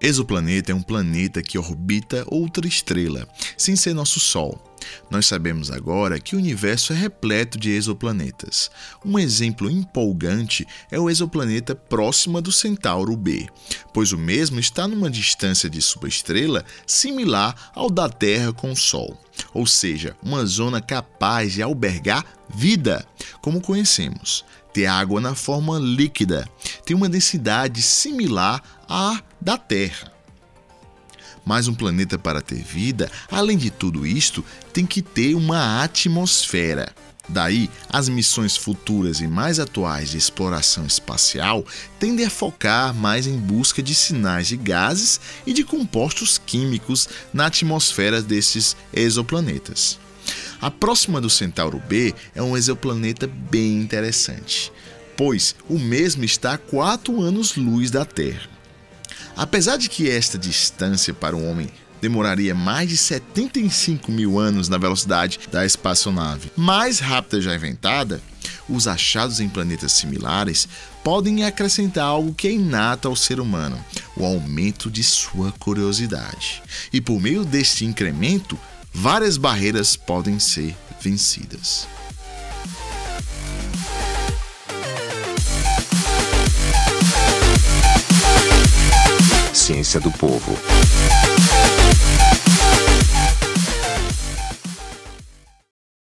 Exoplaneta é um planeta que orbita outra estrela, sem ser nosso Sol. Nós sabemos agora que o universo é repleto de exoplanetas. Um exemplo empolgante é o exoplaneta Próxima do Centauro B, pois o mesmo está numa distância de sua estrela similar ao da Terra com o Sol, ou seja, uma zona capaz de albergar vida, como conhecemos. Ter água na forma líquida, tem uma densidade similar à da Terra. Mas um planeta para ter vida, além de tudo isto, tem que ter uma atmosfera. Daí, as missões futuras e mais atuais de exploração espacial tendem a focar mais em busca de sinais de gases e de compostos químicos na atmosfera desses exoplanetas. A próxima do Centauro B é um exoplaneta bem interessante, pois o mesmo está a 4 anos-luz da Terra. Apesar de que esta distância para o homem demoraria mais de 75 mil anos na velocidade da espaçonave mais rápida já inventada, os achados em planetas similares podem acrescentar algo que é inato ao ser humano: o aumento de sua curiosidade. E por meio deste incremento, várias barreiras podem ser vencidas. Ciência do Povo.